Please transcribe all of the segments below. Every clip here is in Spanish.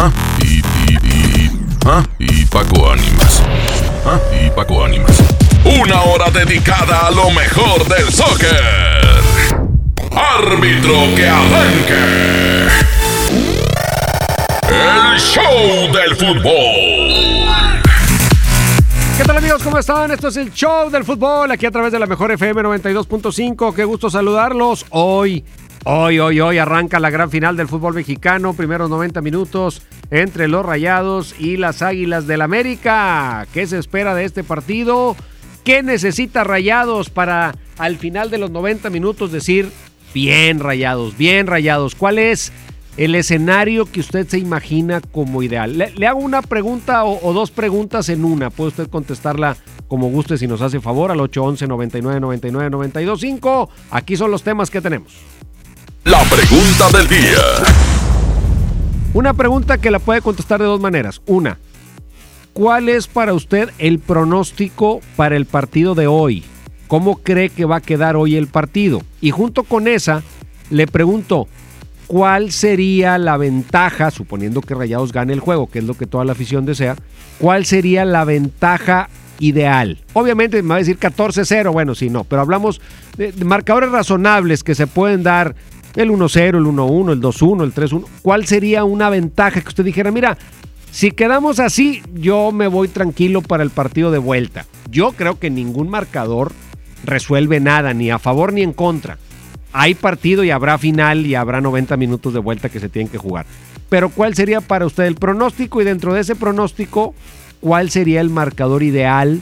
Leonelli. Y, y, y, ¿ah? y Paco Ánimas. ¿Ah? Y Paco Ánimas. Una hora dedicada a lo mejor del soccer. Árbitro que arranque. El show del fútbol. ¿Qué tal amigos? ¿Cómo están? Esto es el show del fútbol aquí a través de la mejor FM 92.5. Qué gusto saludarlos. Hoy, hoy, hoy, hoy arranca la gran final del fútbol mexicano. Primeros 90 minutos entre los Rayados y las Águilas del América. ¿Qué se espera de este partido? ¿Qué necesita Rayados para al final de los 90 minutos decir bien Rayados, bien Rayados? ¿Cuál es el escenario que usted se imagina como ideal. Le, hago una pregunta o, dos preguntas en una. Puede usted contestarla como guste si nos hace favor al 811 99 99 92 5. Aquí son los temas que tenemos. La pregunta del día. Una pregunta que la puede contestar de dos maneras. Una, ¿cuál es para usted el pronóstico para el partido de hoy? ¿Cómo cree que va a quedar hoy el partido? Y junto con esa, le pregunto, cuál sería la ventaja, suponiendo que Rayados gane el juego, que es lo que toda la afición desea, cuál sería la ventaja ideal. Obviamente me va a decir 14-0, bueno, sí, no, pero hablamos de, marcadores razonables que se pueden dar el 1-0, el 1-1, el 2-1, el 3-1. ¿Cuál sería una ventaja que usted dijera, mira, si quedamos así, yo me voy tranquilo para el partido de vuelta? Yo creo que ningún marcador resuelve nada, ni a favor ni en contra hay partido y habrá final y habrá 90 minutos de vuelta que se tienen que jugar. Pero ¿cuál sería para usted el pronóstico? Y dentro de ese pronóstico, ¿cuál sería el marcador ideal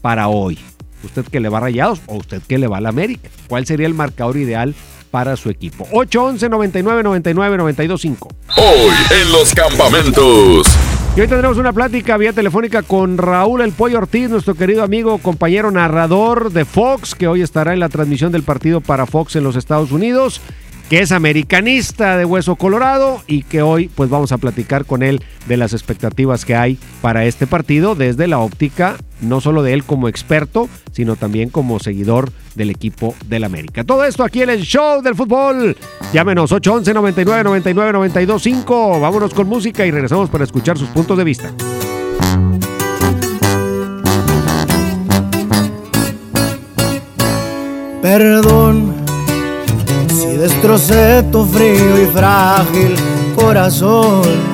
para hoy? ¿Usted que le va a Rayados o usted que le va a la América? ¿Cuál sería el marcador ideal para su equipo? 811 99 99 92 5. Hoy en los campamentos. Y hoy tendremos una plática vía telefónica con Raúl El Pollo Ortiz, nuestro querido amigo, compañero narrador de Fox, que hoy estará en la transmisión del partido para Fox en los Estados Unidos, que es americanista de Hueso Colorado y que hoy pues vamos a platicar con él de las expectativas que hay para este partido desde la óptica no solo de él como experto, sino también como seguidor del equipo del América. Todo esto aquí en el show del fútbol. Llámenos 811 99 99 92 5. Vámonos con música y regresamos para escuchar sus puntos de vista. Perdón si destrocé tu frío y frágil corazón.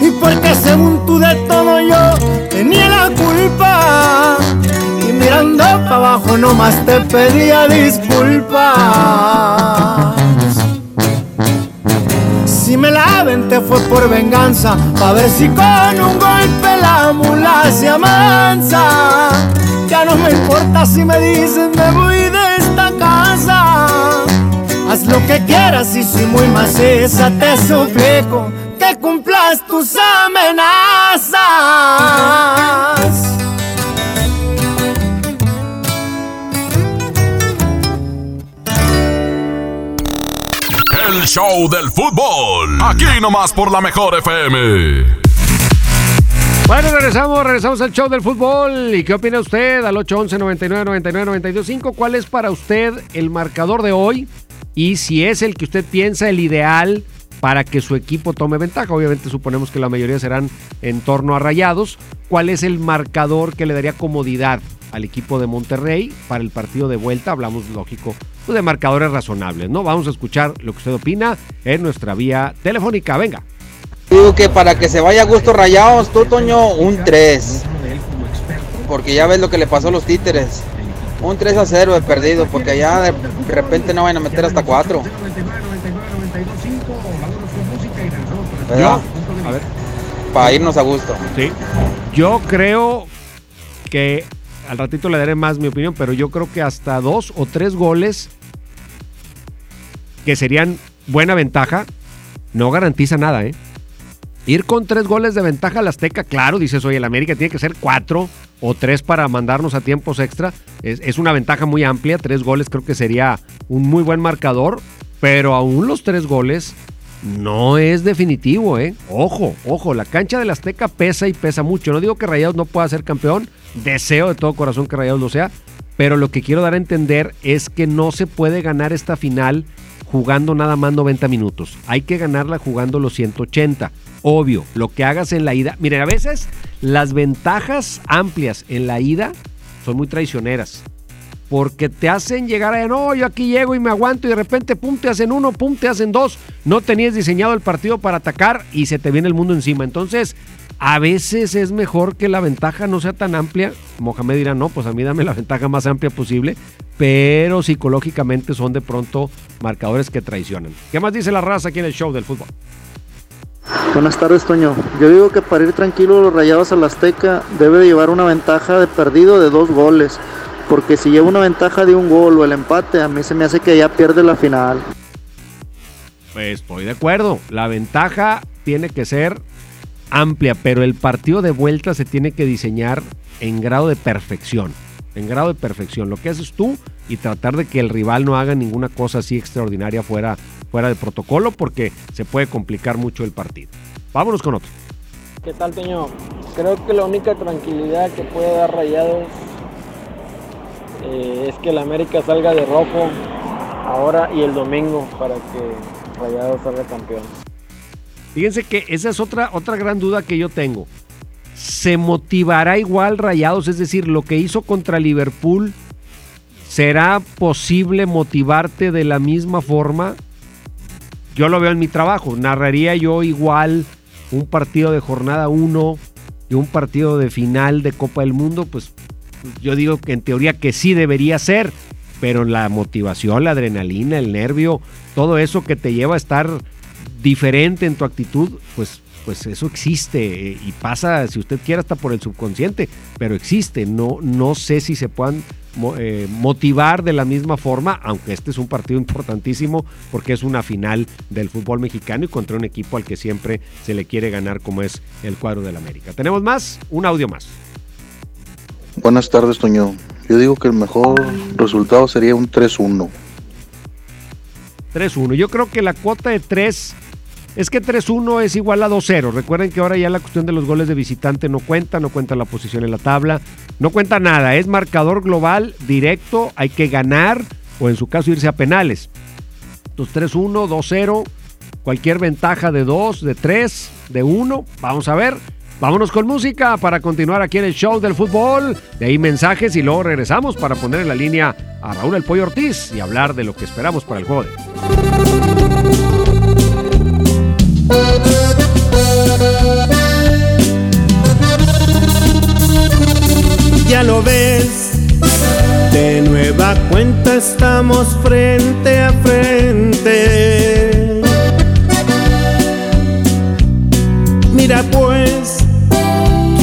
Y porque según tú de todo yo tenía la culpa. Y o nomás te pedía disculpas. Si me la te fue por venganza, pa' ver si con un golpe la mula se amansa. Ya no me importa si me dicen me voy de esta casa. Haz lo que quieras y soy muy maciza, te suplico que cumplas tus amenazas. El show del fútbol. Aquí nomás por la mejor FM. Bueno, regresamos, regresamos al show del fútbol. ¿Y qué opina usted? Al 811 99 99 925 ¿Cuál es para usted el marcador de hoy? Y si es el que usted piensa el ideal para que su equipo tome ventaja. Obviamente suponemos que la mayoría serán en torno a rayados. ¿Cuál es el marcador que le daría comodidad al equipo de Monterrey para el partido de vuelta? Hablamos, lógico, pues, de marcadores razonables, ¿no? Vamos a escuchar lo que usted opina en nuestra vía telefónica. Venga. Digo que para que se vaya a gusto rayados, tú, Toño, un 3. Porque ya ves lo que le pasó a los títeres. Un 3 a 0 de perdido, porque allá de repente no van a meter hasta 4. ¿Verdad? A ver. Para irnos a gusto. Sí. Yo creo que al ratito le daré más mi opinión, pero yo creo que hasta dos o tres goles que serían buena ventaja no garantiza nada, ¿eh? Ir con tres goles de ventaja al Azteca, claro, dices, oye, el América tiene que ser cuatro o tres para mandarnos a tiempos extra. Es, es, una ventaja muy amplia, tres goles creo que sería un muy buen marcador, pero aún los tres goles no es definitivo, ¿eh? Ojo, ojo, la cancha del Azteca pesa y pesa mucho. No digo que Rayados no pueda ser campeón, deseo de todo corazón que Rayados lo sea, pero lo que quiero dar a entender es que no se puede ganar esta final jugando nada más 90 minutos. Hay que ganarla jugando los 180. Obvio, lo que hagas en la ida. Miren, a veces las ventajas amplias en la ida son muy traicioneras. Porque te hacen llegar a, no, yo aquí llego y me aguanto y de repente, pum, te hacen uno, pum, te hacen dos. No tenías diseñado el partido para atacar y se te viene el mundo encima. Entonces, a veces es mejor que la ventaja no sea tan amplia. Mohamed dirá, no, pues a mí dame la ventaja más amplia posible. Pero psicológicamente son de pronto marcadores que traicionan. ¿Qué más dice la raza aquí en el show del fútbol? Buenas tardes, Toño. Yo digo que para ir tranquilo los rayados al Azteca debe llevar una ventaja de perdido de dos goles. Porque si lleva una ventaja de un gol o el empate, a mí se me hace que ya pierde la final. Pues estoy de acuerdo. La ventaja tiene que ser amplia, pero el partido de vuelta se tiene que diseñar en grado de perfección. En grado de perfección. Lo que haces tú y tratar de que el rival no haga ninguna cosa así extraordinaria fuera, fuera de protocolo porque se puede complicar mucho el partido. Vámonos con otro. ¿Qué tal, Peño? Creo que la única tranquilidad que puede dar Rayados eh, es que el América salga de rojo ahora y el domingo para que Rayados salga campeón. Fíjense que esa es otra, otra gran duda que yo tengo. ¿Se motivará igual Rayados? Es decir, lo que hizo contra Liverpool, ¿será posible motivarte de la misma forma? Yo lo veo en mi trabajo. Narraría yo igual un partido de jornada 1 y un partido de final de Copa del Mundo, pues yo digo que en teoría que sí debería ser, pero la motivación, la adrenalina, el nervio, todo eso que te lleva a estar diferente en tu actitud, pues, pues eso existe y pasa, si usted quiere, hasta por el subconsciente, pero existe. No, no sé si se puedan eh, motivar de la misma forma, aunque este es un partido importantísimo porque es una final del fútbol mexicano y contra un equipo al que siempre se le quiere ganar como es el cuadro del América. Tenemos más, un audio más. Buenas tardes, Toño. Yo digo que el mejor resultado sería un 3-1. 3-1. Yo creo que la cuota de 3 es que 3-1 es igual a 2-0. Recuerden que ahora ya la cuestión de los goles de visitante no cuenta, no cuenta la posición en la tabla, no cuenta nada. Es marcador global, directo, hay que ganar o en su caso irse a penales. Entonces 3-1, 2-0, cualquier ventaja de 2, de 3, de 1, vamos a ver. Vámonos con música para continuar aquí en el show del fútbol. De ahí mensajes y luego regresamos para poner en la línea a Raúl El Pollo Ortiz y hablar de lo que esperamos para el juego de. Ya lo ves, te estamos frente a frente. Mira pues,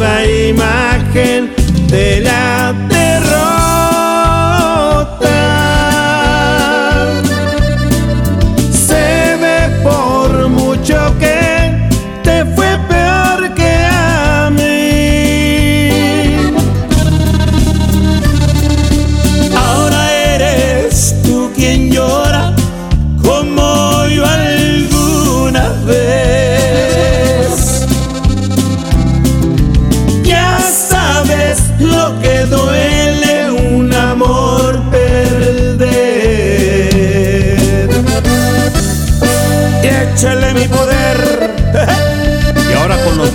Viva imagen de la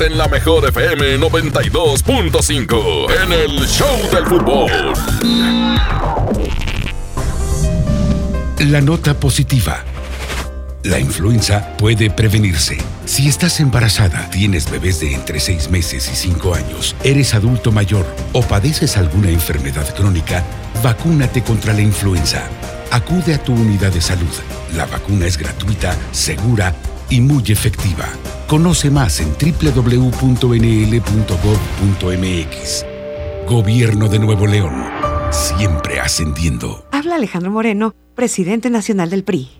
en la mejor FM 92.5 en el Show del Fútbol. La nota positiva. La influenza puede prevenirse. Si estás embarazada, tienes bebés de entre 6 meses y 5 años, eres adulto mayor o padeces alguna enfermedad crónica, vacúnate contra la influenza. Acude a tu unidad de salud. La vacuna es gratuita, segura y muy efectiva. Conoce más en www.nl.gov.mx. Gobierno de Nuevo León. Siempre ascendiendo. Habla Alejandro Moreno, presidente nacional del PRI.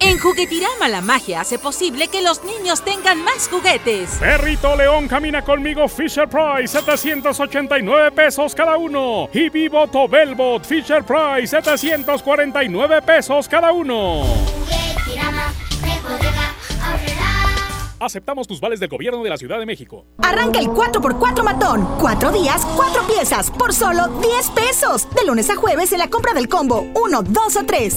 En Juguetirama la magia hace posible que los niños tengan más juguetes. Perrito León camina conmigo Fisher Price, 789 pesos cada uno. Y Vivo Tobelbot Fisher Price, 749 pesos cada uno. Aceptamos tus vales del gobierno de la Ciudad de México. Arranca el 4x4 matón. Cuatro días, cuatro piezas, por solo 10 pesos. De lunes a jueves en la compra del combo 1, 2 o 3.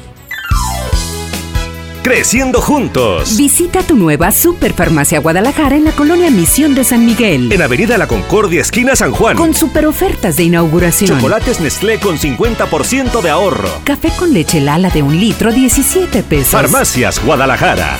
Creciendo juntos. Visita tu nueva Superfarmacia Guadalajara en la colonia Misión de San Miguel. En Avenida La Concordia, esquina San Juan. Con super ofertas de inauguración. Chocolates Nestlé con 50% de ahorro. Café con leche Lala de un litro, 17 pesos. Farmacias Guadalajara.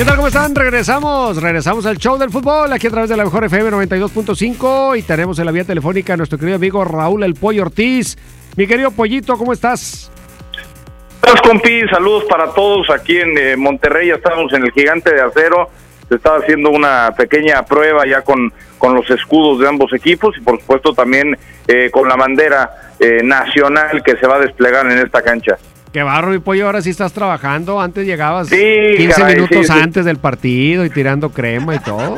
¿Qué tal? ¿Cómo están? Regresamos, regresamos al show del fútbol aquí a través de la mejor FM 92.5 y tenemos en la vía telefónica a nuestro querido amigo Raúl El Pollo Ortiz. Mi querido Pollito, ¿cómo estás? Saludos, compi, saludos para todos aquí en eh, Monterrey, ya estamos en el Gigante de Acero, se está haciendo una pequeña prueba ya con, con los escudos de ambos equipos y por supuesto también eh, con la bandera eh, nacional que se va a desplegar en esta cancha. Qué barro, mi pollo, ahora sí estás trabajando. Antes llegabas Sí, 15 caray, minutos sí, sí. antes del partido y tirando crema y todo.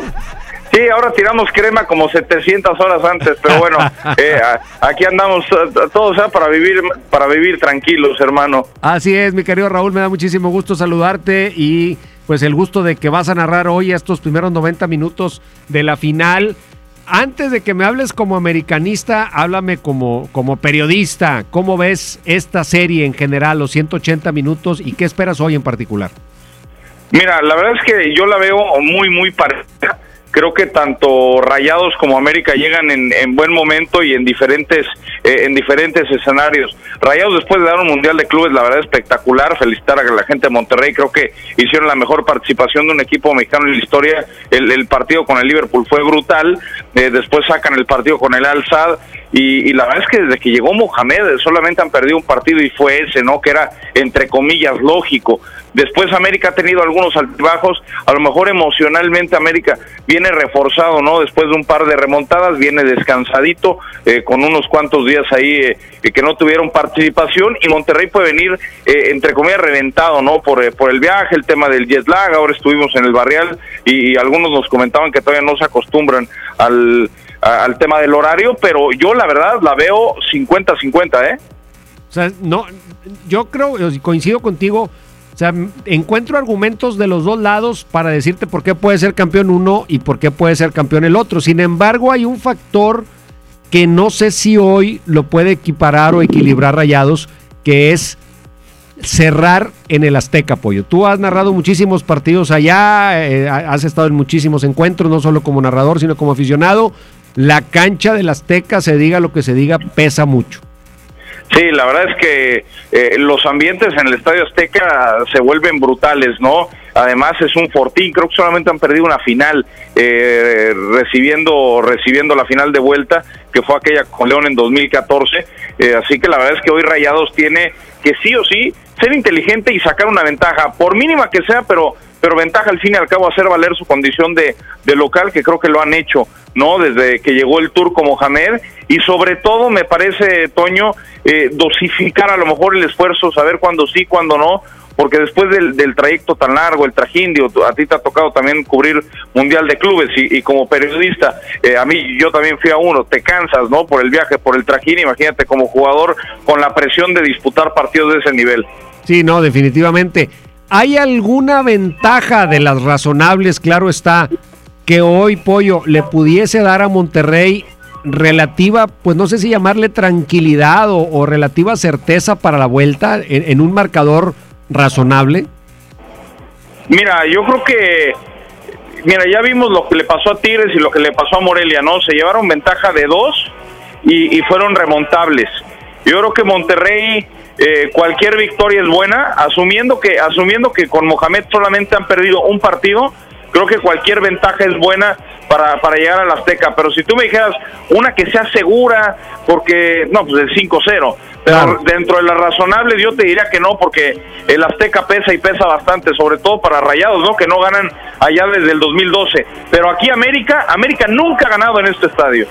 Sí, ahora tiramos crema como 700 horas antes, pero bueno, eh, aquí andamos todos ¿eh? para vivir para vivir tranquilos, hermano. Así es, mi querido Raúl, me da muchísimo gusto saludarte y pues el gusto de que vas a narrar hoy estos primeros 90 minutos de la final. Antes de que me hables como americanista, háblame como, como periodista. ¿Cómo ves esta serie en general, los 180 minutos y qué esperas hoy en particular? Mira, la verdad es que yo la veo muy, muy parecida. Creo que tanto Rayados como América llegan en, en buen momento y en diferentes eh, en diferentes escenarios. Rayados después de dar un mundial de clubes, la verdad espectacular. Felicitar a la gente de Monterrey. Creo que hicieron la mejor participación de un equipo mexicano en la historia. El, el partido con el Liverpool fue brutal. Eh, después sacan el partido con el Al Sadd y, y la verdad es que desde que llegó Mohamed solamente han perdido un partido y fue ese, ¿no? Que era entre comillas lógico. Después América ha tenido algunos altibajos, a lo mejor emocionalmente América viene reforzado, ¿no? Después de un par de remontadas, viene descansadito, eh, con unos cuantos días ahí eh, que no tuvieron participación y Monterrey puede venir, eh, entre comillas, reventado, ¿no? Por, eh, por el viaje, el tema del jet lag, ahora estuvimos en el barrial y algunos nos comentaban que todavía no se acostumbran al, al tema del horario, pero yo la verdad la veo 50-50, ¿eh? O sea, no, yo creo, coincido contigo, o sea, encuentro argumentos de los dos lados para decirte por qué puede ser campeón uno y por qué puede ser campeón el otro. Sin embargo, hay un factor que no sé si hoy lo puede equiparar o equilibrar Rayados, que es cerrar en el Azteca, Pollo. Tú has narrado muchísimos partidos allá, eh, has estado en muchísimos encuentros, no solo como narrador, sino como aficionado. La cancha del Azteca, se diga lo que se diga, pesa mucho. Sí, la verdad es que eh, los ambientes en el Estadio Azteca se vuelven brutales, ¿no? Además es un fortín, creo que solamente han perdido una final eh, recibiendo recibiendo la final de vuelta que fue aquella con León en 2014, eh, así que la verdad es que hoy Rayados tiene que sí o sí ser inteligente y sacar una ventaja, por mínima que sea, pero pero ventaja al fin y al cabo hacer valer su condición de, de local, que creo que lo han hecho, ¿no? Desde que llegó el turco Mohamed, y sobre todo me parece, Toño, eh, dosificar a lo mejor el esfuerzo, saber cuándo sí, cuándo no, porque después del, del, trayecto tan largo, el trajín, digo, a ti te ha tocado también cubrir Mundial de Clubes y, como periodista, eh, a mí yo también fui a uno, te cansas, ¿no? Por el viaje, por el trajín, imagínate como jugador con la presión de disputar partidos de ese nivel. Sí, no, definitivamente. ¿Hay alguna ventaja de las razonables, claro está, que hoy Pollo le pudiese dar a Monterrey relativa, pues no sé si llamarle tranquilidad o, relativa certeza para la vuelta en, un marcador razonable? Mira, yo creo que, mira, ya vimos lo que le pasó a Tigres y lo que le pasó a Morelia, ¿no? Se llevaron ventaja de dos y fueron remontables. Yo creo que Monterrey, eh, cualquier victoria es buena, asumiendo que, asumiendo que con Mohamed solamente han perdido un partido, creo que cualquier ventaja es buena para, para llegar al Azteca. Pero si tú me dijeras una que sea segura, porque, no, pues el 5-0, pero claro. dentro de las razonables yo te diría que no, porque el Azteca pesa y pesa bastante, sobre todo para Rayados, ¿no? Que no ganan allá desde el 2012. Pero aquí América, América nunca ha ganado en este estadio.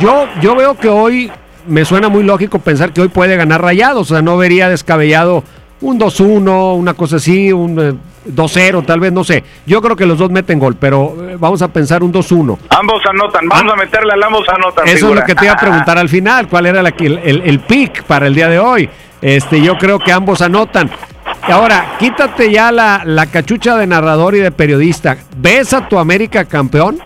Yo, yo veo que hoy me suena muy lógico pensar que hoy puede ganar Rayados, o sea, no vería descabellado un 2-1, una cosa así, un eh, 2-0, tal vez, no sé. Yo creo que los dos meten gol, pero eh, vamos a pensar un 2-1. Ambos anotan, vamos ah, a meterle al ambos anotan. Eso figura. es lo que te iba a preguntar al final, cuál era la, el, el, el pick para el día de hoy. Este, yo creo que ambos anotan. Ahora, quítate ya la, la cachucha de narrador y de periodista. ¿Ves a tu América campeón?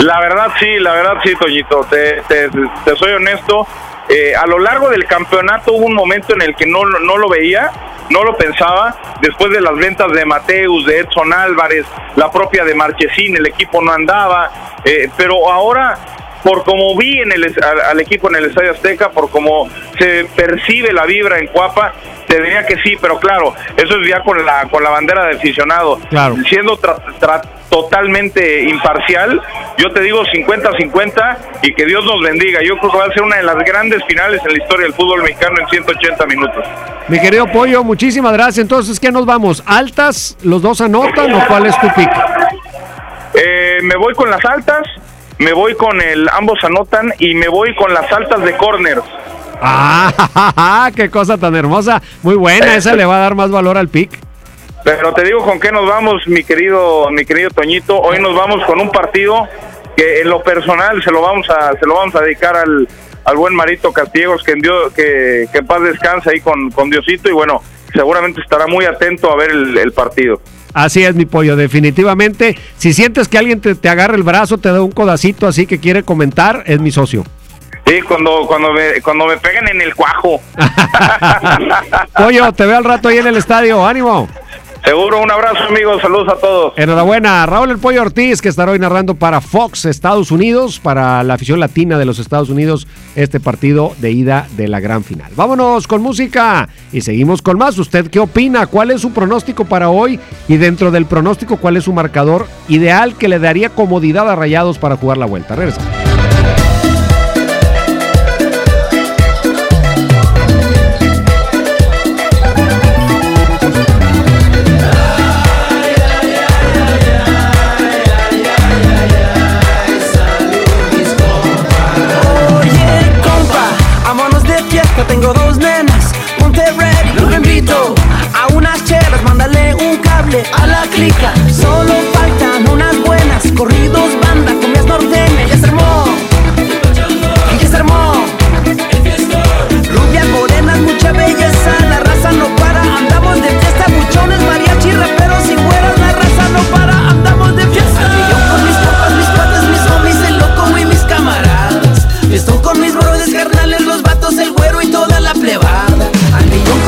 La verdad sí, la verdad sí, Toñito, te, te, te soy honesto. Eh, a lo largo del campeonato hubo un momento en el que no, no lo veía, no lo pensaba, después de las ventas de Mateus, de Edson Álvarez, la propia de Marchesín, el equipo no andaba, eh, pero ahora por como vi en el, al, al, equipo en el Estadio Azteca, por como se percibe la vibra en Cuapa, te diría que sí, pero claro, eso es ya con la con la bandera de aficionado. Claro. Siendo tra, tra, totalmente imparcial, yo te digo 50-50 y que Dios nos bendiga. Yo creo que va a ser una de las grandes finales en la historia del fútbol mexicano en 180 minutos. Mi querido Pollo, muchísimas gracias. Entonces, ¿qué nos vamos? ¿Altas? ¿Los dos anotan o cuál es tu pick? Eh, me voy con las altas me voy con el ambos anotan y me voy con las altas de corners. Ah, qué cosa tan hermosa. Muy buena, esa le va a dar más valor al pick. Pero te digo con qué nos vamos, mi querido mi querido Toñito. Hoy nos vamos con un partido que en lo personal se lo vamos a se lo vamos a dedicar al, al buen Marito Castillegos que en, Dios, que, que en paz descanse ahí con, con Diosito y bueno, seguramente estará muy atento a ver el, el partido. Así es, mi pollo, definitivamente. Si sientes que alguien te, te, agarra el brazo, te da un codacito así que quiere comentar, es mi socio. Sí, cuando, cuando, me, cuando me peguen en el cuajo. pollo, te veo al rato ahí en el estadio. ¡Ánimo! Seguro, un abrazo amigos, saludos a todos. Enhorabuena, Raúl El Pollo Ortiz, que estará hoy narrando para Fox Estados Unidos, para la afición latina de los Estados Unidos, este partido de ida de la gran final. Vámonos con música y seguimos con más. ¿Usted qué opina? ¿Cuál es su pronóstico para hoy? Y dentro del pronóstico, ¿cuál es su marcador ideal que le daría comodidad a Rayados para jugar la vuelta? Regresa. Tengo dos nenas, ponte ready, los invito a unas chelas, mándale un cable a la clica.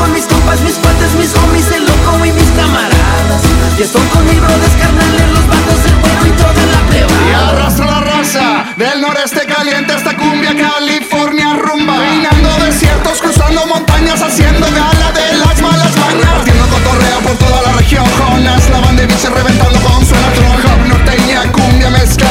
con mis compas, mis cuates, mis homies, el loco y mis camaradas. Y estoy con mi brothers carnales, los vatos, el bueno y toda la plebada. Y arrastra la raza, del noreste caliente hasta cumbia, California rumba. Peinando desiertos, cruzando montañas, haciendo gala de las malas mañas. Partiendo cotorreo por toda la región, Jonas, la banda de reventando con su electron. Norteña, cumbia, mezcla.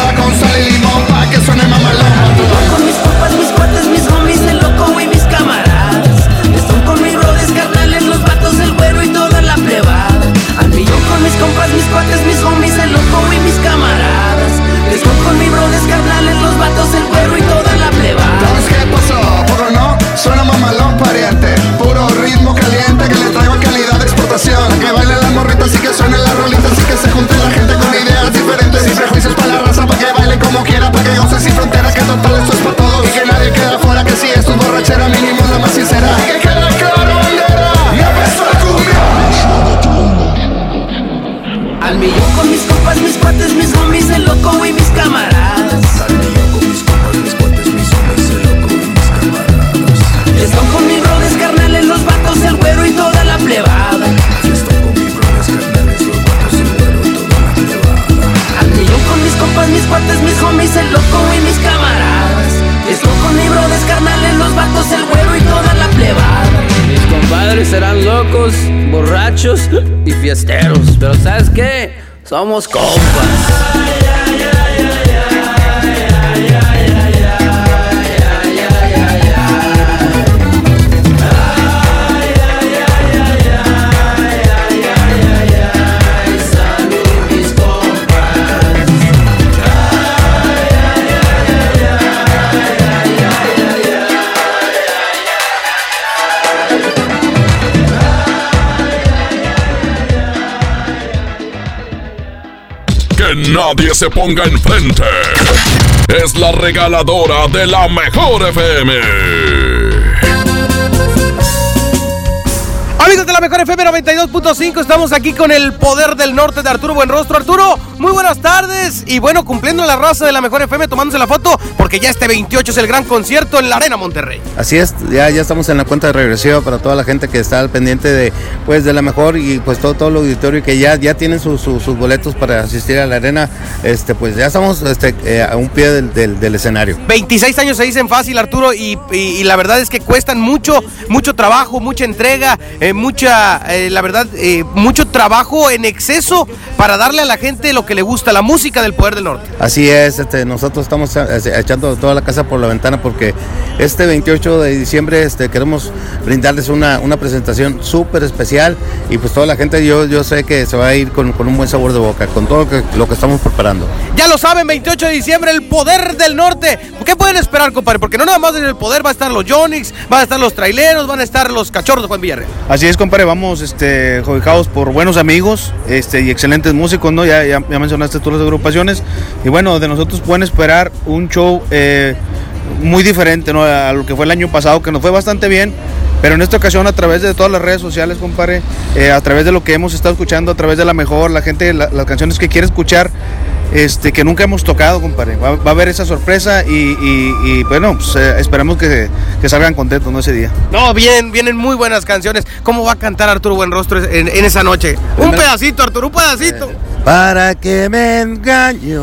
Fiesteros. Pero ¿sabes qué? Somos compas. Nadie se ponga enfrente. Es la regaladora de la mejor FM. Amigos de la Mejor FM 92.5, estamos aquí con el poder del norte de Arturo Buenrostro. Arturo, muy buenas tardes. Y bueno, cumpliendo la raza de la Mejor FM, tomándose la foto, porque ya este 28 es el gran concierto en la Arena Monterrey. Así es, ya, ya estamos en la cuenta de regresiva para toda la gente que está al pendiente de, pues, de la mejor y pues todo, todo el auditorio que ya, ya tienen sus, sus- sus boletos para asistir a la arena, este, pues ya estamos este, eh, a un pie del, del- del escenario. 26 años se dicen fácil, Arturo, y, y- y la verdad es que cuestan mucho, mucho trabajo, mucha entrega, eh, mucha, eh, la verdad, mucho trabajo en exceso para darle a la gente lo que le gusta, la música del poder del norte. Así es, este, nosotros estamos eh, echando toda la casa por la ventana porque este 28 de diciembre este, queremos brindarles una, una presentación súper especial y pues toda la gente yo, yo sé que se va a ir con, con un buen sabor de boca, con todo lo que, lo que estamos preparando. Ya lo saben, 28 de diciembre, el poder del norte. ¿Qué pueden esperar, compadre? Porque no nada más en el poder va a estar los Jonix, van a estar los traileros, van a estar los cachorros de Juan Villarreal. Así es, compadre, vamos este, por buenos amigos este, y excelentes músicos, ¿no? Ya, ya, ya mencionaste tú las agrupaciones. Y bueno, de nosotros pueden esperar un show eh, muy diferente, ¿no? A lo que fue el año pasado, que nos fue bastante bien. Pero en esta ocasión, a través de todas las redes sociales, compadre, eh, a través de lo que hemos estado escuchando, a través de la mejor, la gente, la- las canciones que quiere escuchar, este, que nunca hemos tocado, compadre. Va, va a haber esa sorpresa y, y- y, bueno, pues, eh, esperamos que, que salgan contentos, ¿no? Ese día. No, vienen, vienen muy buenas canciones. ¿Cómo va a cantar Arturo Buenrostro en, en esa noche? Un pedacito, Arturo, un pedacito. Para que me engaño,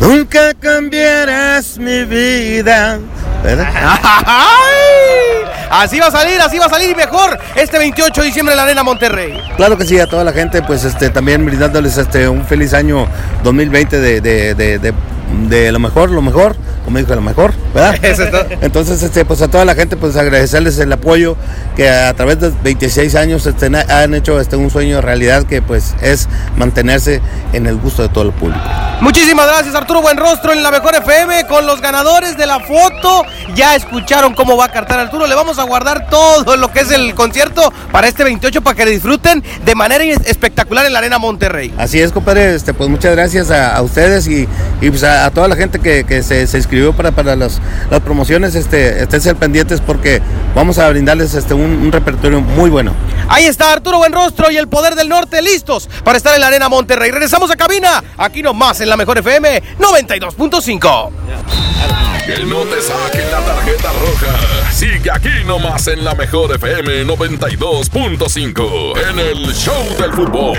nunca cambiarás mi vida. Así va a salir, así va a salir y mejor este 28 de diciembre en la Arena Monterrey. Claro que sí, a toda la gente, pues este, también brindándoles este, un feliz año 2020 de, de, de, de- de lo mejor, lo mejor, como dijo, lo mejor, ¿verdad? Eso es todo. Entonces, este, pues a toda la gente, pues agradecerles el apoyo que a través de 26 años este, han hecho este, un sueño de realidad que pues es mantenerse en el gusto de todo el público. Muchísimas gracias Arturo Buenrostro en la Mejor FM con los ganadores de la foto. Ya escucharon cómo va a cantar Arturo. Le vamos a guardar todo lo que es el concierto para este 28 para que disfruten de manera espectacular en la Arena Monterrey. Así es, compadre, este, pues muchas gracias a, a ustedes y, y, pues a, a toda la gente que, que se, se inscribió para, para las, las promociones, este, esténse al pendientes porque vamos a brindarles este, un, un repertorio muy bueno. Ahí está Arturo Buenrostro y el Poder del Norte listos para estar en la Arena Monterrey. Regresamos a cabina, aquí nomás en la Mejor FM 92.5. Que no te saquen la tarjeta roja. Sigue aquí nomás en la mejor FM 92.5 en el Show del Fútbol.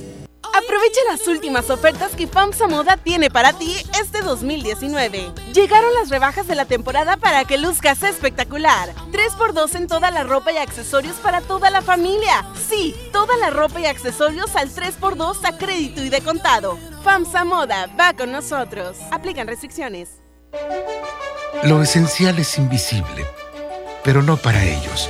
Aprovecha las últimas ofertas que FAMSA Moda tiene para ti este 2019. Llegaron las rebajas de la temporada para que luzcas espectacular. 3x2 en toda la ropa y accesorios para toda la familia. Sí, toda la ropa y accesorios al 3x2 a crédito y de contado. FAMSA Moda va con nosotros. Aplican restricciones. Lo esencial es invisible, pero no para ellos.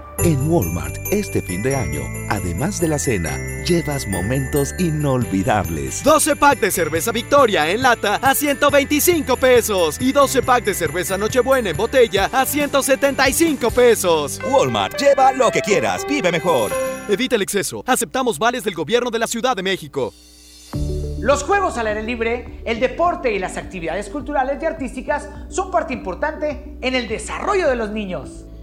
En Walmart, este fin de año, además de la cena, llevas momentos inolvidables. 12 pack de cerveza Victoria en lata a 125 pesos y 12 pack de cerveza Nochebuena en botella a 175 pesos. Walmart, lleva lo que quieras, vive mejor. Evita el exceso. Aceptamos vales del gobierno de la Ciudad de México. Los juegos al aire libre, el deporte y las actividades culturales y artísticas son parte importante en el desarrollo de los niños.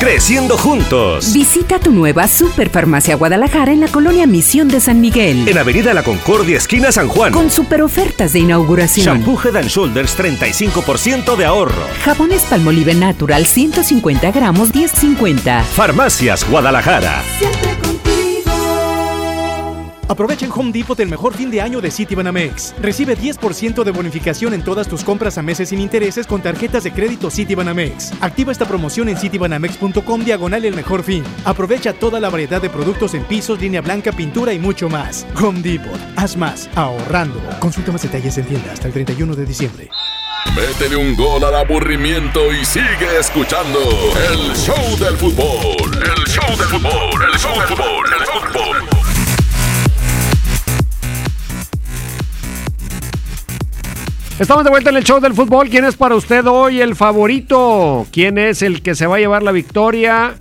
Creciendo juntos. Visita tu nueva Superfarmacia Guadalajara en la colonia Misión de San Miguel. En Avenida La Concordia, esquina San Juan. Con super ofertas de inauguración. Shampoo Head and Shoulders 35% de ahorro. Jabones Palmolive Natural 150 gramos 10.50. Farmacias Guadalajara. Aprovecha en Home Depot el mejor fin de año de Citibanamex. Recibe 10% de bonificación en todas tus compras a meses sin intereses con tarjetas de crédito Citibanamex. Activa esta promoción en citibanamex.com diagonal el mejor fin. Aprovecha toda la variedad de productos en pisos, línea blanca, pintura y mucho más. Home Depot. Haz más ahorrando. Consulta más detalles en tienda hasta el 31 de diciembre. Métele un gol al aburrimiento y sigue escuchando el show del fútbol. El show del fútbol, el show del fútbol, el fútbol. Estamos de vuelta en el show del fútbol. ¿Quién es para usted hoy el favorito? ¿Quién es el que se va a llevar la victoria?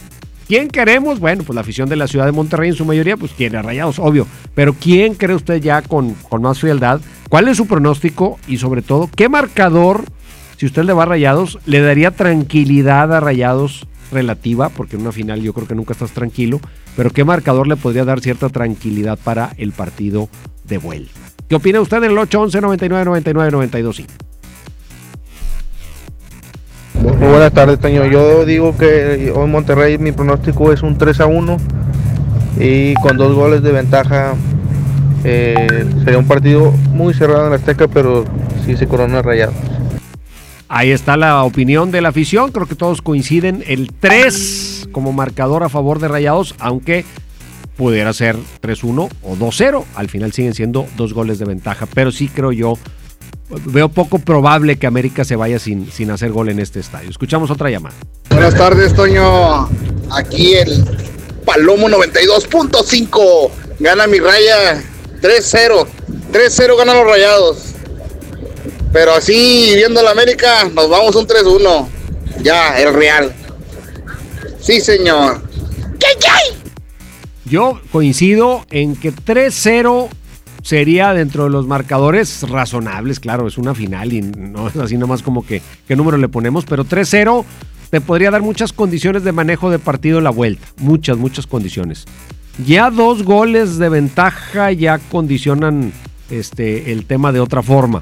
¿Quién queremos? Bueno, pues la afición de la ciudad de Monterrey en su mayoría, pues a Rayados, obvio. Pero ¿quién cree usted ya con, con más frialdad? ¿Cuál es su pronóstico? Y sobre todo, ¿qué marcador, si usted le va a Rayados, le daría tranquilidad a Rayados relativa, porque en una final yo creo que nunca estás tranquilo, pero qué marcador le podría dar cierta tranquilidad para el partido de vuelta. ¿Qué opina usted en el 811 99 99 92 Muy buenas tardes, Taño. Yo digo que hoy Monterrey mi pronóstico es un 3 a 1 y con dos goles de ventaja eh, sería un partido muy cerrado en la Azteca, pero sí se corona rayado. Ahí está la opinión de la afición, creo que todos coinciden. El 3 como marcador a favor de Rayados, aunque pudiera ser 3-1 o 2-0. Al final siguen siendo dos goles de ventaja, pero sí creo yo, veo poco probable que América se vaya sin, sin hacer gol en este estadio. Escuchamos otra llamada. Buenas tardes, Toño. Aquí el Palomo 92.5. Gana mi raya 3-0. 3-0 ganan los rayados. Pero así, viendo la América, nos vamos un 3-1. Ya, el Real. Sí, señor. ¿Qué, qué? Yo coincido en que 3-0 sería dentro de los marcadores razonables, claro, es una final y no es así nomás como que qué número le ponemos, pero 3-0 te podría dar muchas condiciones de manejo de partido en la vuelta, muchas, muchas condiciones. Ya dos goles de ventaja ya condicionan este, el tema de otra forma.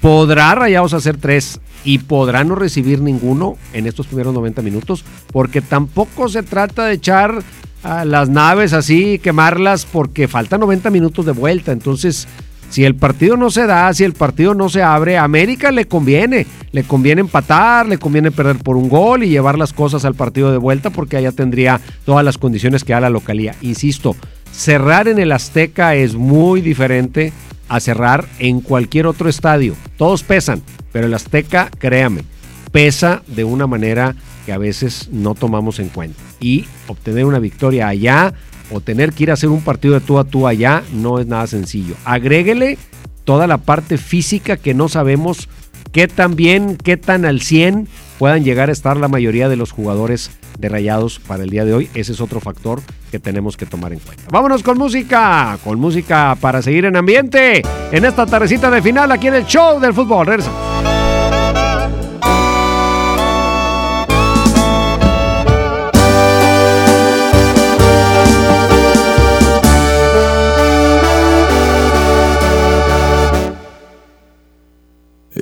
¿Podrá Rayados hacer tres y podrá no recibir ninguno en estos primeros 90 minutos? Porque tampoco se trata de echar a las naves así, quemarlas, porque faltan 90 minutos de vuelta. Entonces, si el partido no se da, si el partido no se abre, a América le conviene. Le conviene empatar, le conviene perder por un gol y llevar las cosas al partido de vuelta porque allá tendría todas las condiciones que da la localía. Insisto, cerrar en el Azteca es muy diferente a cerrar en cualquier otro estadio. Todos pesan, pero el Azteca, créame, pesa de una manera que a veces no tomamos en cuenta. Y obtener una victoria allá o tener que ir a hacer un partido de tú a tú allá no es nada sencillo. Agréguele toda la parte física que no sabemos qué tan bien, qué tan al 100 puedan llegar a estar la mayoría de los jugadores de Rayados para el día de hoy. Ese es otro factor que tenemos que tomar en cuenta. Vámonos con música, con música para seguir en ambiente en esta tardecita de final aquí en el show del fútbol. Regresamos.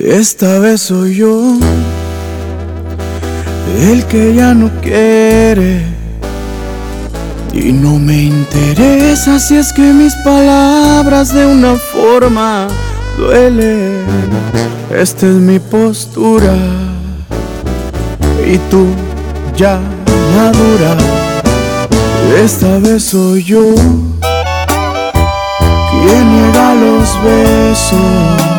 Esta vez soy yo el que ya no quiere y no me interesa si es que mis palabras de una forma duelen. Esta es mi postura y tú ya madura. Esta vez soy yo quien niega los besos.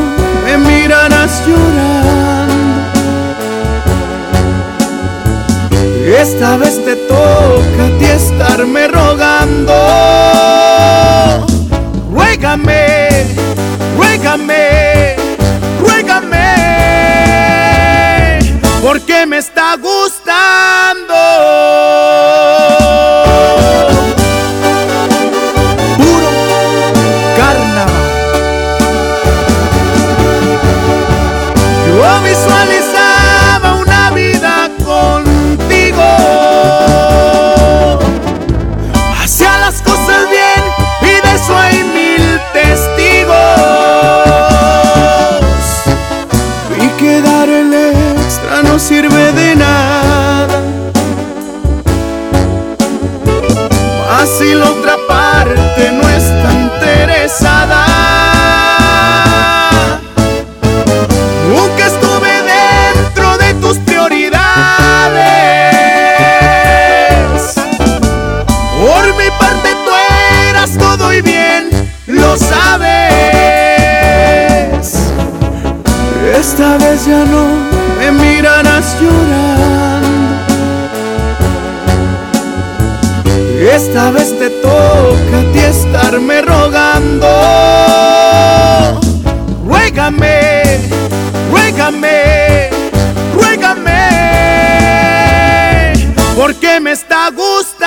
Esta vez te toca a ti estarme rogando. Ruégame, ruégame, ruégame, porque me está gustando. Nunca estuve dentro de tus prioridades. Por mi parte tú eras todo y bien, lo sabes. Esta vez ya no me mirarás llorar. Esta vez te toca a ti estarme rogando. Ruégame, ruégame, ruégame, porque me está gustando.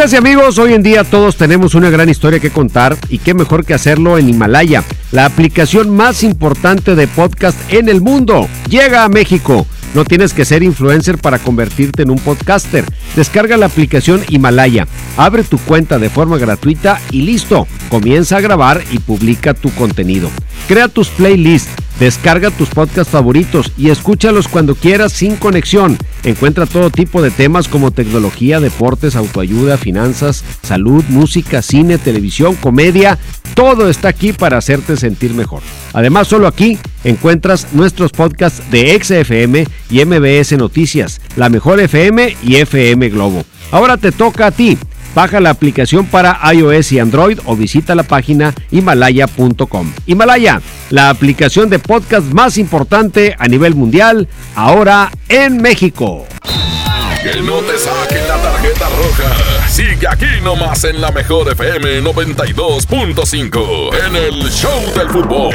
Amigas y amigos, hoy en día todos tenemos una gran historia que contar y qué mejor que hacerlo en Himalaya, la aplicación más importante de podcast en el mundo. Llega a México. No tienes que ser influencer para convertirte en un podcaster. Descarga la aplicación Himalaya, abre tu cuenta de forma gratuita y listo. Comienza a grabar y publica tu contenido. Crea tus playlists, descarga tus podcasts favoritos y escúchalos cuando quieras sin conexión. Encuentra todo tipo de temas como tecnología, deportes, autoayuda, finanzas, salud, música, cine, televisión, comedia. Todo está aquí para hacerte sentir mejor. Además, solo aquí encuentras nuestros podcasts de XFM y MBS Noticias, La Mejor FM y FM Globo. Ahora te toca a ti. Baja la aplicación para iOS y Android o visita la página himalaya.com. Himalaya, la aplicación de podcast más importante a nivel mundial, ahora en México. Que no te saquen la tarjeta roja. Sigue aquí nomás en la mejor FM 92.5 en el Show del Fútbol.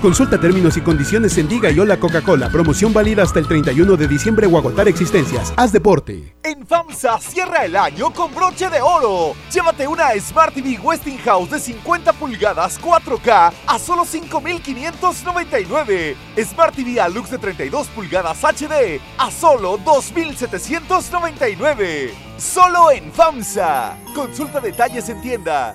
Consulta términos y condiciones en Diga y Hola Coca-Cola. Promoción válida hasta el 31 de diciembre o agotar existencias. Haz deporte. En FAMSA cierra el año con broche de oro. Llévate una Smart TV Westinghouse de 50 pulgadas 4K a solo 5.599. Smart TV Alux de 32 pulgadas HD a solo 2.799. Solo en FAMSA. Consulta detalles en tienda.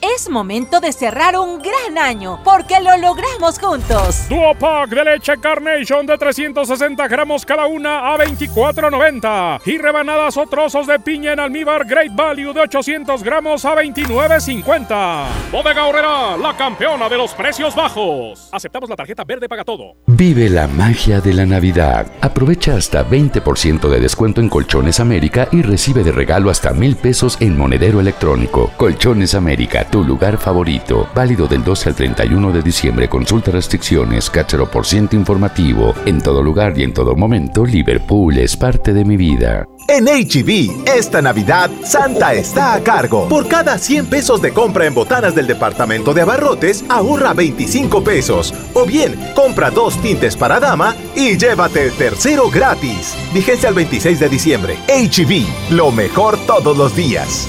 Es momento de cerrar un gran año porque lo logramos juntos. Duo Pack de leche Carnation de 360 gramos cada una a 24.90 y rebanadas o trozos de piña en almíbar Great Value de 800 gramos a 29.50. Bodega Horrera, la campeona de los precios bajos. Aceptamos la tarjeta verde paga todo. Vive la magia de la Navidad. Aprovecha hasta 20% de descuento en Colchones América y recibe de regalo hasta mil pesos en monedero electrónico. Colchones América, tu lugar favorito. Válido del 12 al 31 de diciembre. Consulta restricciones, cáchero por ciento informativo. En todo lugar y en todo momento, Liverpool es parte de mi vida. En HB, esta Navidad, Santa está a cargo. Por cada 100 pesos de compra en botanas del departamento de abarrotes, ahorra 25 pesos. O bien, compra dos tintes para dama y llévate el tercero gratis. Vigencia al 26 de diciembre. HB, lo mejor todos los días.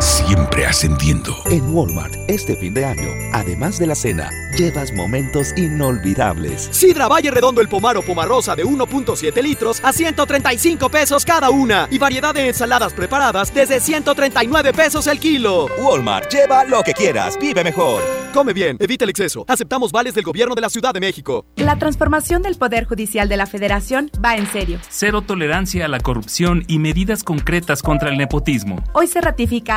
Siempre ascendiendo. En Walmart, este fin de año, además de la cena, llevas momentos inolvidables. Sidra Valle Redondo el Pomar o Pomarosa de 1.7 litros a 135 pesos cada una. Y variedad de ensaladas preparadas desde 139 pesos el kilo. Walmart, lleva lo que quieras, vive mejor. Come bien, evita el exceso. Aceptamos vales del gobierno de la Ciudad de México. La transformación del Poder Judicial de la Federación va en serio. Cero tolerancia a la corrupción y medidas concretas contra el nepotismo. Hoy se ratifica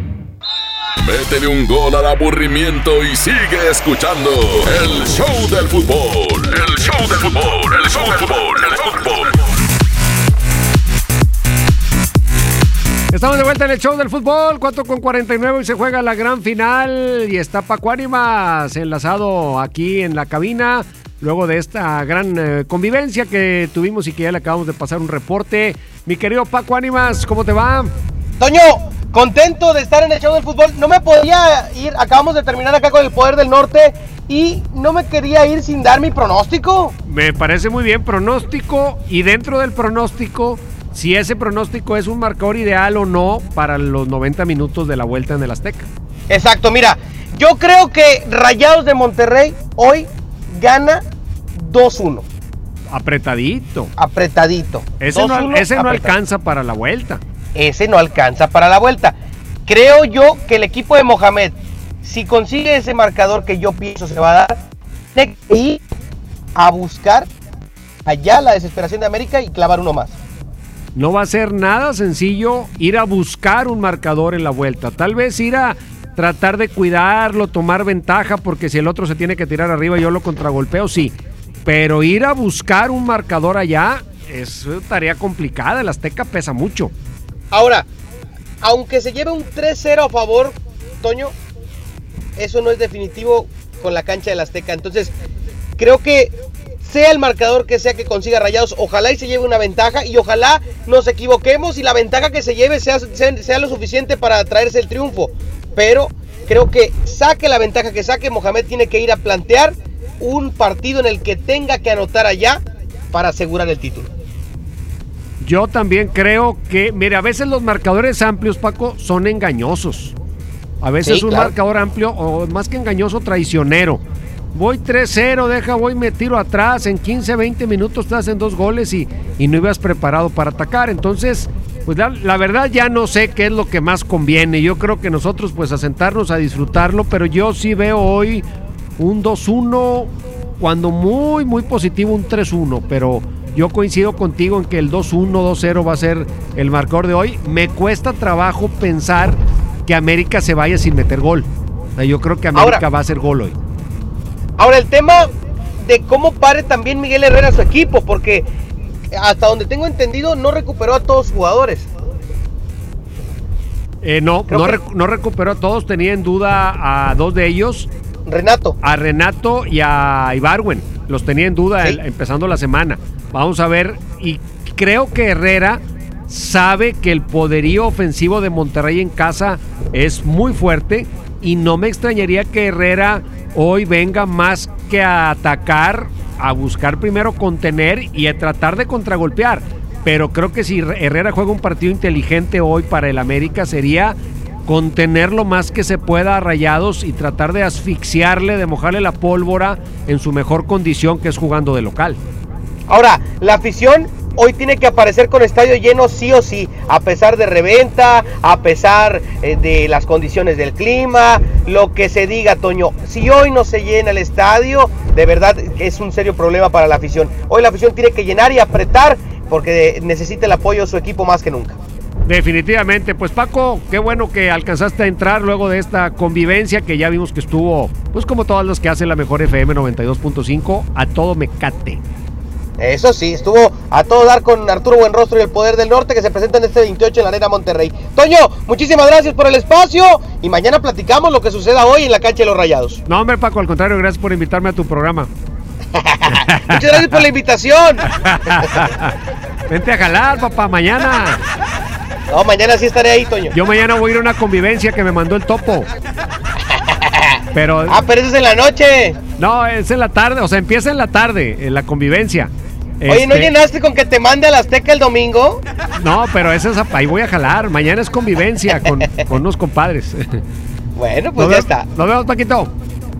Métele un gol al aburrimiento y sigue escuchando el show del fútbol. El show del fútbol, el show del fútbol, el show del fútbol. Estamos de vuelta en el show del fútbol, 4 con 49 y se juega la gran final y está Paco Ánimas enlazado aquí en la cabina luego de esta gran eh, convivencia que tuvimos y que ya le acabamos de pasar un reporte. Mi querido Paco Ánimas, ¿cómo te va? Toño, contento de estar en el show del fútbol. No me podía ir, acabamos de terminar acá con el Poder del Norte y no me quería ir sin dar mi pronóstico. Me parece muy bien, pronóstico y dentro del pronóstico, si ese pronóstico es un marcador ideal o no para los 90 minutos de la vuelta en el Azteca. Exacto, mira, yo creo que Rayados de Monterrey hoy gana 2-1. Apretadito. Apretadito. Ese no, 2-1, ese no apretadito. alcanza para la vuelta. Ese no alcanza para la vuelta. Creo yo que el equipo de Mohamed, si consigue ese marcador que yo pienso se va a dar, tiene que ir a buscar allá la desesperación de América y clavar uno más. No va a ser nada sencillo ir a buscar un marcador en la vuelta. Tal vez ir a tratar de cuidarlo, tomar ventaja, porque si el otro se tiene que tirar arriba, yo lo contragolpeo, sí. Pero ir a buscar un marcador allá es tarea complicada. El Azteca pesa mucho. Ahora, aunque se lleve un 3-0 a favor, Toño, eso no es definitivo con la cancha del Azteca. Entonces, creo que sea el marcador que sea que consiga Rayados, ojalá y se lleve una ventaja y ojalá nos equivoquemos y la ventaja que se lleve sea, sea, sea lo suficiente para traerse el triunfo. Pero creo que saque la ventaja que saque, Mohamed tiene que ir a plantear un partido en el que tenga que anotar allá para asegurar el título. Yo también creo que, mire, a veces los marcadores amplios, Paco, son engañosos. A veces Sí, un claro. marcador amplio, o más que engañoso, traicionero. Voy 3-0, deja, voy, me tiro atrás. En 15, 20 minutos te hacen dos goles y, y no ibas preparado para atacar. Entonces, pues la, la verdad ya no sé qué es lo que más conviene. Yo creo que nosotros, pues, a sentarnos a disfrutarlo, pero yo sí veo hoy un 2-1, cuando muy, muy positivo un 3-1, pero yo coincido contigo en que el 2-1, 2-0 va a ser el marcador de hoy. Me cuesta trabajo pensar que América se vaya sin meter gol. O sea, yo creo que América Ahora- va a hacer gol hoy. Ahora, el tema de cómo pare también Miguel Herrera a su equipo, porque hasta donde tengo entendido no recuperó a todos sus jugadores. Eh, no, no, que- recu- no recuperó a todos, tenía en duda a dos de ellos. Renato. A Renato y a Ibarwen. Los tenía en duda el- empezando la semana. Vamos a ver. Y creo que Herrera sabe que el poderío ofensivo de Monterrey en casa es muy fuerte. Y no me extrañaría que Herrera hoy venga más que a atacar, a buscar primero contener y a tratar de contragolpear. Pero creo que si Herrera juega un partido inteligente hoy para el América sería contener lo más que se pueda a Rayados y tratar de asfixiarle, de mojarle la pólvora en su mejor condición que es jugando de local. Ahora, la afición hoy tiene que aparecer con estadio lleno sí o sí, a pesar de reventa, a pesar eh, de las condiciones del clima, lo que se diga, Toño. Si hoy no se llena el estadio, de verdad es un serio problema para la afición. Hoy la afición tiene que llenar y apretar porque necesita el apoyo de su equipo más que nunca. Definitivamente, pues Paco, qué bueno que alcanzaste a entrar luego de esta convivencia que ya vimos que estuvo, pues como todas las que hace la mejor FM 92.5, a todo mecate. Eso sí, estuvo a todo dar con Arturo Buenrostro y el Poder del Norte que se presentan este 28 en la Arena Monterrey. Toño, muchísimas gracias por el espacio y mañana platicamos lo que suceda hoy en la cancha de los Rayados. No, hombre Paco, al contrario, gracias por invitarme a tu programa. Muchas gracias por la invitación. Vente a jalar, papá, mañana. No, mañana sí estaré ahí, Toño. Yo mañana voy a ir a una convivencia que me mandó el topo. Pero. Ah, pero eso es en la noche. No, es en la tarde, o sea, empieza en la tarde, en la convivencia. Oye, ¿no Este, llenaste con que te mande a la Azteca el domingo? No, pero esa es, ahí voy a jalar. Mañana es convivencia con, con unos compadres. Bueno, pues Nos ya está. Nos vemos, Paquito.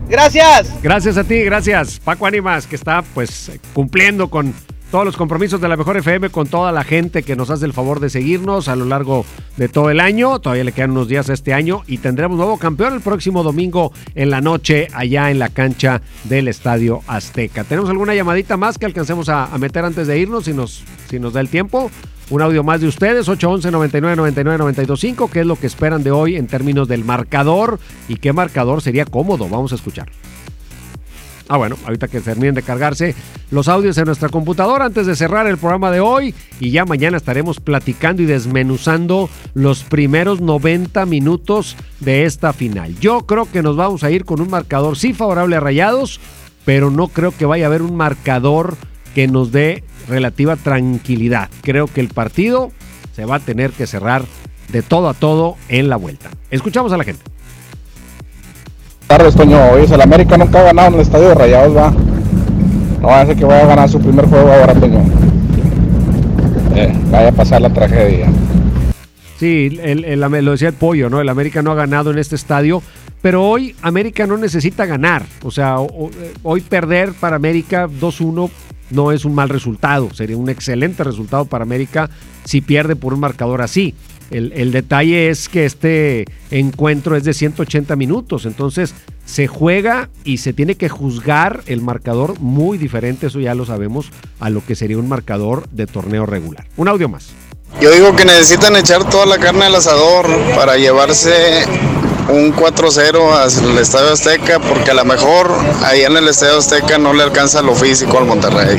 Gracias. Gracias a ti, gracias. Paco Ánimas, que está pues cumpliendo con todos los compromisos de la Mejor FM, con toda la gente que nos hace el favor de seguirnos a lo largo de todo el año. Todavía le quedan unos días a este año y tendremos nuevo campeón el próximo domingo en la noche allá en la cancha del Estadio Azteca. ¿Tenemos alguna llamadita más que alcancemos a, meter antes de irnos si nos, si nos da el tiempo? Un audio más de ustedes, 811 99 99 925, ¿qué es lo que esperan de hoy en términos del marcador y qué marcador sería cómodo? Vamos a escuchar. Ah, bueno, ahorita que terminen de cargarse los audios en nuestra computadora antes de cerrar el programa de hoy y ya mañana estaremos platicando y desmenuzando los primeros 90 minutos de esta final. Yo creo que nos vamos a ir con un marcador sí favorable a Rayados, pero no creo que vaya a haber un marcador que nos dé relativa tranquilidad. Creo que el partido se va a tener que cerrar de todo a todo en la vuelta. Escuchamos a la gente. Tardes, Toño. Oye, el América nunca ha ganado en el estadio de Rayados, va. No va a ser que vaya a ganar su primer juego ahora, Toño. Eh, vaya a pasar la tragedia. Sí, el, el- lo decía el pollo, ¿no? El América no ha ganado en este estadio, pero hoy América no necesita ganar. O sea, eh, hoy perder para América 2-1 no es un mal resultado. Sería un excelente resultado para América si pierde por un marcador así. El, detalle es que este encuentro es de 180 minutos, entonces se juega y se tiene que juzgar el marcador muy diferente, eso ya lo sabemos, a lo que sería un marcador de torneo regular. Un audio más. Yo digo que necesitan echar toda la carne al asador para llevarse un 4-0 al Estadio Azteca, porque a lo mejor ahí en el Estadio Azteca no le alcanza lo físico al Monterrey.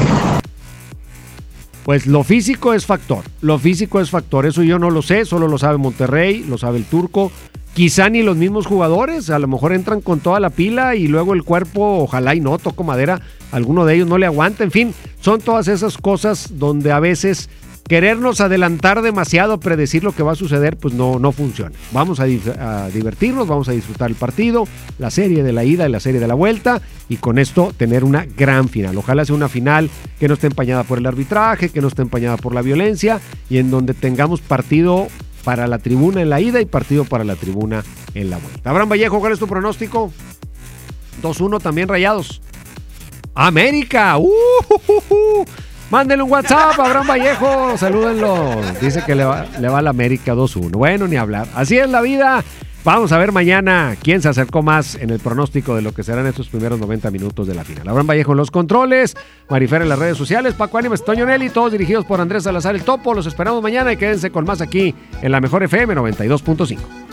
Pues lo físico es factor, lo físico es factor, eso yo no lo sé, solo lo sabe Monterrey, lo sabe el turco, quizá ni los mismos jugadores, a lo mejor entran con toda la pila y luego el cuerpo, ojalá y no, toco madera, alguno de ellos no le aguanta, en fin, son todas esas cosas donde a veces querernos adelantar demasiado, predecir lo que va a suceder, pues no, no funciona. Vamos a, divertirnos, vamos a disfrutar el partido, la serie de la ida y la serie de la vuelta, y con esto tener una gran final. Ojalá sea una final que no esté empañada por el arbitraje, que no esté empañada por la violencia, y en donde tengamos partido para la tribuna en la ida y partido para la tribuna en la vuelta. Abraham Vallejo, ¿cuál es tu pronóstico? 2-1 también rayados. América. ¡Uh, uh, uh, uh! Mándenle un WhatsApp a Abraham Vallejo. Salúdenlo. Dice que le va, le va a la América 2-1. Bueno, ni hablar. Así es la vida. Vamos a ver mañana quién se acercó más en el pronóstico de lo que serán estos primeros 90 minutos de la final. Abraham Vallejo en los controles, Marifer en las redes sociales, Paco Ánimas, Toño Nelly, todos dirigidos por Andrés Salazar el Topo. Los esperamos mañana y quédense con más aquí en la mejor FM 92.5.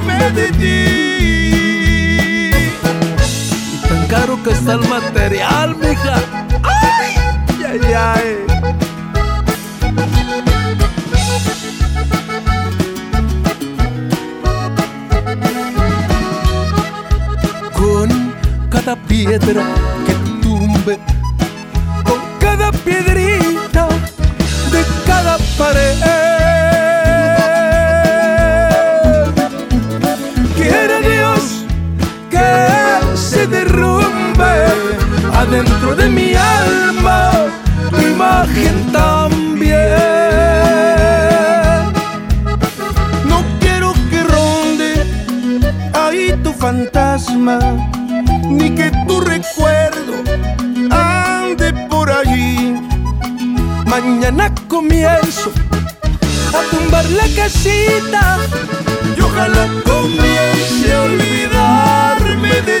olvidarme de ti. Y tan caro que está el material, mija. Ay, ay, ay. Con cada piedra que tumbe, con cada piedrita de cada pared mi alma, tu imagen también. No quiero que ronde ahí tu fantasma, ni que tu recuerdo ande por allí. Mañana comienzo a tumbar la casita y ojalá comience a olvidarme de